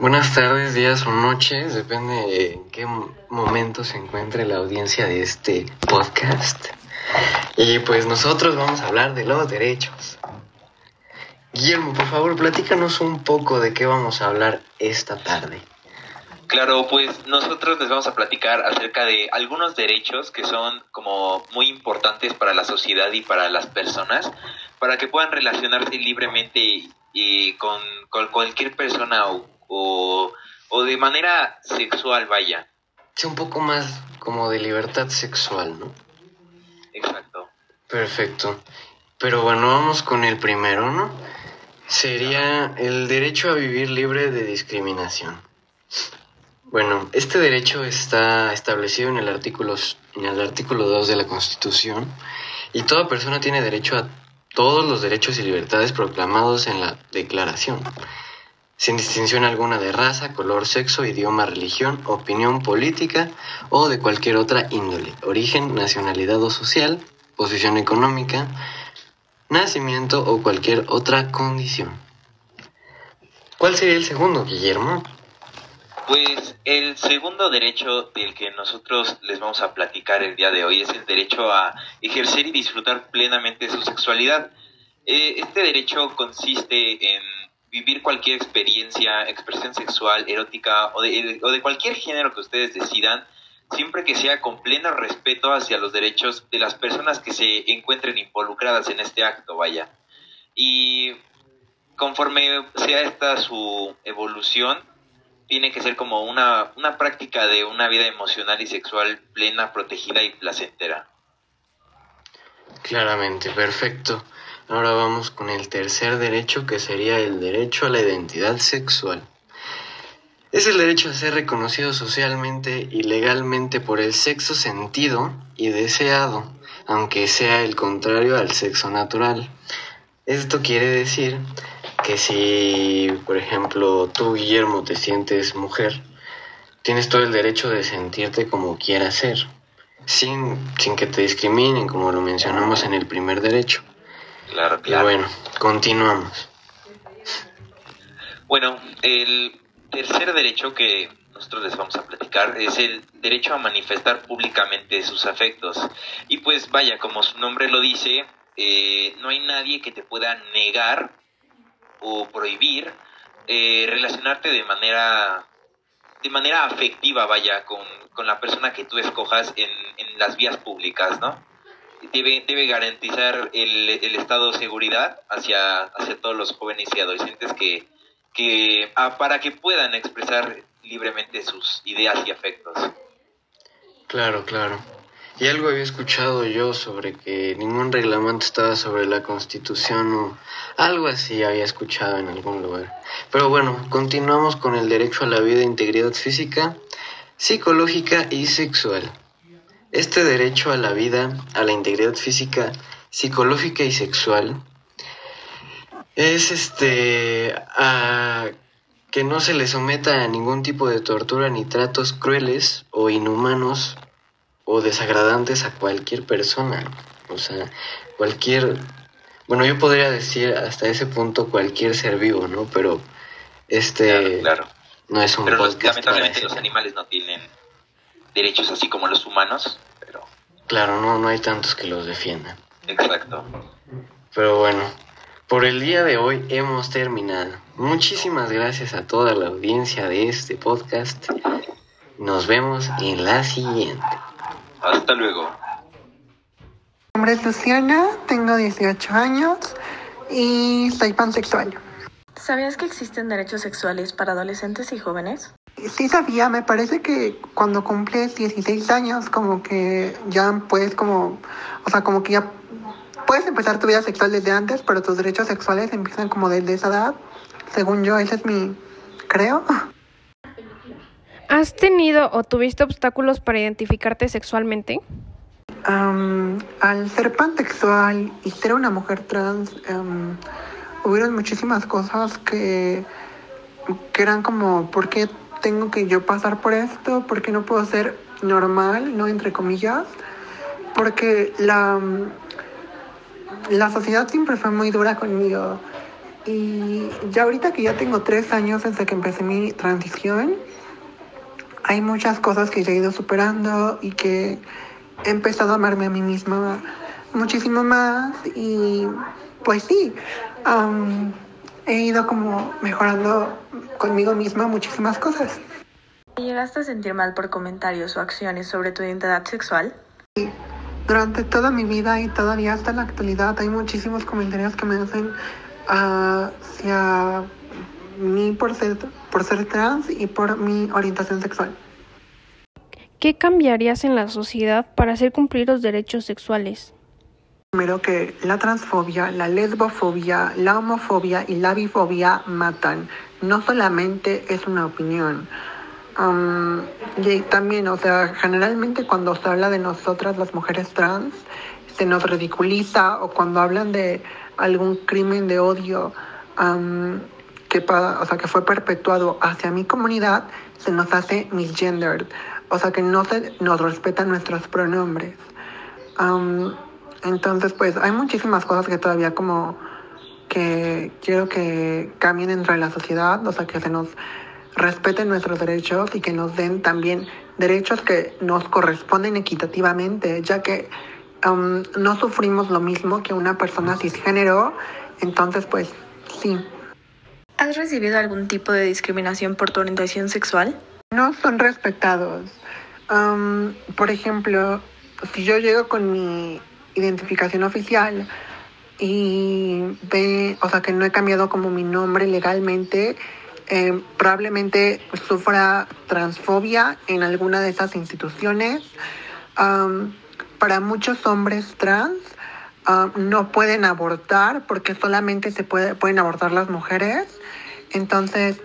Buenas tardes, días o noches, depende en qué momento se encuentre la audiencia de este podcast. Y pues nosotros vamos a hablar de los derechos. Guillermo, por favor, platícanos un poco de qué vamos a hablar esta tarde. Claro, pues nosotros les vamos a platicar acerca de algunos derechos que son como muy importantes para la sociedad y para las personas, para que puedan relacionarse libremente y con, cualquier persona o, o, de manera sexual, vaya. Sí, un poco más como de libertad sexual, ¿no? Exacto. Perfecto. Pero bueno, vamos con el primero, ¿no? Sería el derecho a vivir libre de discriminación. Bueno, este derecho está establecido en el artículo, en el artículo 2 de la Constitución y toda persona tiene derecho a todos los derechos y libertades proclamados en la Declaración, sin distinción alguna de raza, color, sexo, idioma, religión, opinión política o de cualquier otra índole, origen, nacionalidad o social, posición económica, nacimiento o cualquier otra condición. ¿Cuál sería el segundo, Guillermo? Pues el segundo derecho del que nosotros les vamos a platicar el día de hoy es el derecho a ejercer y disfrutar plenamente su sexualidad. Eh, este derecho consiste en vivir cualquier experiencia, expresión sexual, erótica o de, o de cualquier género que ustedes decidan, siempre que sea con pleno respeto hacia los derechos de las personas que se encuentren involucradas en este acto, vaya. Y conforme sea esta su evolución, tiene que ser como una, una práctica de una vida emocional y sexual plena, protegida y placentera. Claramente, perfecto. Ahora vamos con el tercer derecho que sería el derecho a la identidad sexual. Es el derecho a ser reconocido socialmente y legalmente por el sexo sentido y deseado, aunque sea el contrario al sexo natural. Esto quiere decir que si, por ejemplo, tú, Guillermo, te sientes mujer, tienes todo el derecho de sentirte como quieras ser, sin, sin que te discriminen, como lo mencionamos en el primer derecho. Claro, claro. Y bueno, continuamos. Bueno, el tercer derecho que nosotros les vamos a platicar es el derecho a manifestar públicamente sus afectos. Y pues vaya, como su nombre lo dice, eh, no hay nadie que te pueda negar o prohibir eh, relacionarte de manera de manera afectiva, vaya, con, la persona que tú escojas en, en las vías públicas, ¿no? Debe, debe garantizar el, estado de seguridad hacia, hacia todos los jóvenes y adolescentes que, que ah, para que puedan expresar libremente sus ideas y afectos. Claro, claro. Y algo había escuchado yo sobre que ningún reglamento estaba sobre la constitución o algo así había escuchado en algún lugar. Pero bueno, continuamos con el derecho a la vida e integridad física, psicológica y sexual. Este derecho a la vida, a la integridad física, psicológica y sexual es este a que no se le someta a ningún tipo de tortura ni tratos crueles o inhumanos o desagradantes a cualquier persona. O sea, cualquier, bueno, yo podría decir hasta ese punto cualquier ser vivo, ¿no? Pero este claro, no es un pero lamentablemente los animales no tienen derechos así como los humanos, pero claro, no no hay tantos que los defiendan. Exacto. Pero bueno, por el día de hoy hemos terminado. Muchísimas gracias a toda la audiencia de este podcast. Nos vemos en la siguiente. Hasta luego. Mi nombre es Luciana, tengo 18 años y soy pansexual. ¿Sabías que existen derechos sexuales para adolescentes y jóvenes? Sí sabía, me parece que cuando cumples 16 años como que ya puedes como, o sea, como que ya puedes empezar tu vida sexual desde antes, pero tus derechos sexuales empiezan como desde esa edad. Según yo, ese es mi, creo. ¿Has tenido o tuviste obstáculos para identificarte sexualmente? al ser pansexual y ser una mujer trans, um, hubieron muchísimas cosas que, que eran como, ¿por qué tengo que yo pasar por esto? ¿Por qué no puedo ser normal, no entre comillas? Porque la, la sociedad siempre fue muy dura conmigo Y ya ahorita que ya tengo tres años desde que empecé mi transición, hay muchas cosas que ya he ido superando y que he empezado a amarme a mí misma muchísimo más y pues sí, he ido como mejorando conmigo misma muchísimas cosas. ¿Llegaste a sentir mal por comentarios o acciones sobre tu identidad sexual? Sí. Durante toda mi vida y todavía hasta la actualidad hay muchísimos comentarios que me hacen hacia mí por ser, por ser trans y por mi orientación sexual. ¿Qué cambiarías en la sociedad para hacer cumplir los derechos sexuales? Primero que la transfobia, la lesbofobia, la homofobia y la bifobia matan. No solamente es una opinión. Um, y también, o sea, generalmente cuando se habla de nosotras las mujeres trans, se nos ridiculiza o cuando hablan de algún crimen de odio que, o sea, que fue perpetuado hacia mi comunidad, se nos hace misgendered. O sea, que no se nos respetan nuestros pronombres. Entonces, pues hay muchísimas cosas que todavía como que quiero que cambien dentro de la sociedad, o sea, que se nos respeten nuestros derechos y que nos den también derechos que nos corresponden equitativamente, ya que um, no sufrimos lo mismo que una persona cisgénero, entonces pues sí. ¿Has recibido algún tipo de discriminación por tu orientación sexual? No son respetados. Um, por ejemplo, si yo llego con mi identificación oficial y ve, o sea, que no he cambiado como mi nombre legalmente, eh, probablemente sufra transfobia en alguna de esas instituciones. para muchos hombres trans no pueden abortar porque solamente se puede, pueden abortar las mujeres. Entonces,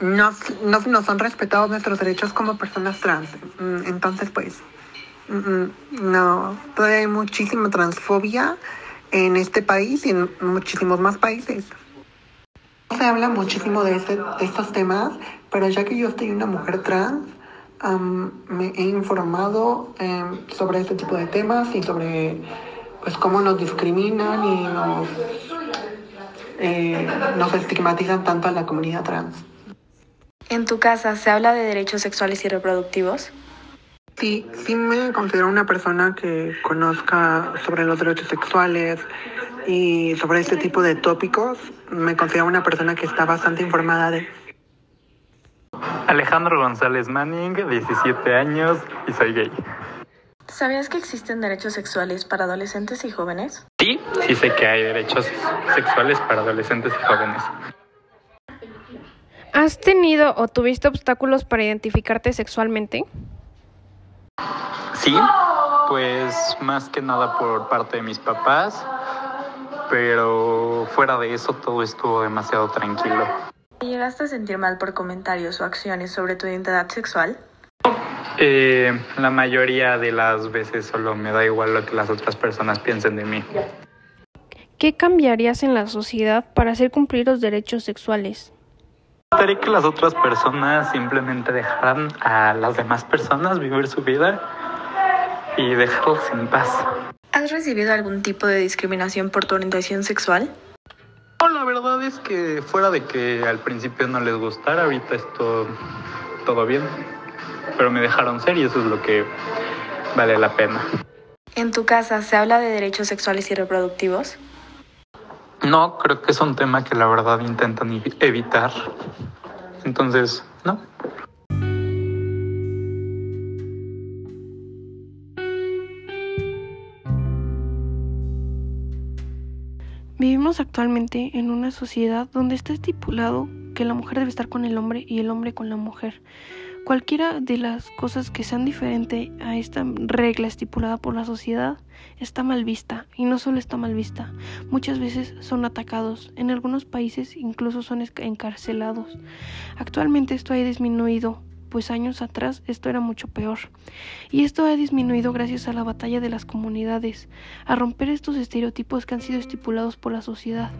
no, no, no son respetados nuestros derechos como personas trans. Mm, entonces, pues, no, todavía hay muchísima transfobia en este país y en muchísimos más países. Se habla muchísimo de, este, estos temas, pero ya que yo estoy una mujer trans, me he informado em, sobre este tipo de temas y sobre pues cómo nos discriminan y nos, eh, nos estigmatizan tanto a la comunidad trans. ¿En tu casa se habla de derechos sexuales y reproductivos? Sí, sí me considero una persona que conozca sobre los derechos sexuales y sobre este tipo de tópicos. Me considero una persona que está bastante informada de... Alejandro González Manning, 17 años y soy gay. ¿Sabías que existen derechos sexuales para adolescentes y jóvenes? Sí, sí sé que hay derechos sexuales para adolescentes y jóvenes. ¿Has tenido o tuviste obstáculos para identificarte sexualmente? Sí, pues más que nada por parte de mis papás, pero fuera de eso todo estuvo demasiado tranquilo. ¿Llegaste a sentir mal por comentarios o acciones sobre tu identidad sexual? Eh, la mayoría de las veces solo me da igual lo que las otras personas piensen de mí. ¿Qué cambiarías en la sociedad para hacer cumplir los derechos sexuales? Gustaría que las otras personas simplemente dejaran a las demás personas vivir su vida y dejarlos en paz. ¿Has recibido algún tipo de discriminación por tu orientación sexual? No, la verdad es que fuera de que al principio no les gustara, ahorita es todo, todo bien. Pero me dejaron ser y eso es lo que vale la pena. ¿En tu casa se habla de derechos sexuales y reproductivos? No, creo que es un tema que la verdad intentan evitar. Entonces, no. Vivimos actualmente en una sociedad donde está estipulado que la mujer debe estar con el hombre y el hombre con la mujer. Cualquiera de las cosas que sean diferente a esta regla estipulada por la sociedad está mal vista y no solo está mal vista, muchas veces son atacados, en algunos países incluso son encarcelados. Actualmente esto ha disminuido, pues años atrás esto era mucho peor. Y esto ha disminuido gracias a la batalla de las comunidades, a romper estos estereotipos que han sido estipulados por la sociedad.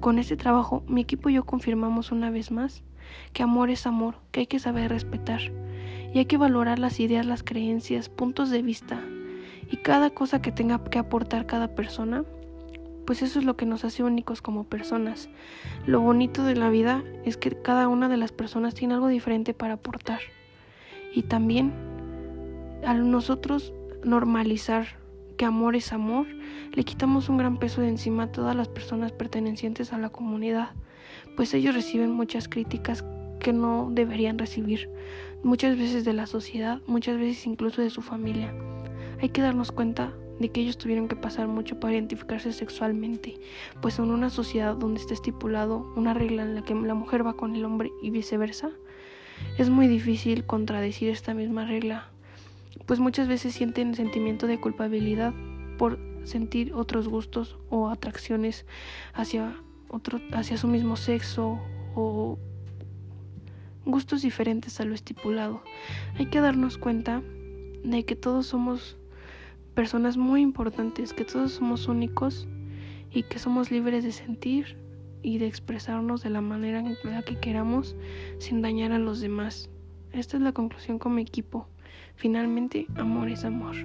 Con este trabajo, mi equipo y yo confirmamos una vez más que amor es amor, que hay que saber respetar y hay que valorar las ideas, las creencias, puntos de vista y cada cosa que tenga que aportar cada persona pues eso es lo que nos hace únicos como personas. Lo bonito de la vida es que cada una de las personas tiene algo diferente para aportar. Y también al nosotros normalizar que amor es amor, le quitamos un gran peso de encima a todas las personas pertenecientes a la comunidad, pues ellos reciben muchas críticas que no deberían recibir, muchas veces de la sociedad, muchas veces incluso de su familia. Hay que darnos cuenta de que ellos tuvieron que pasar mucho para identificarse sexualmente, pues en una sociedad donde está estipulado una regla en la que la mujer va con el hombre y viceversa, es muy difícil contradecir esta misma regla, pues muchas veces sienten sentimiento de culpabilidad por sentir otros gustos o atracciones hacia otro hacia su mismo sexo o gustos diferentes a lo estipulado. Hay que darnos cuenta de que todos somos personas muy importantes, que todos somos únicos y que somos libres de sentir y de expresarnos de la manera en la que queramos sin dañar a los demás. Esta es la conclusión con mi equipo. Finalmente, amor es amor.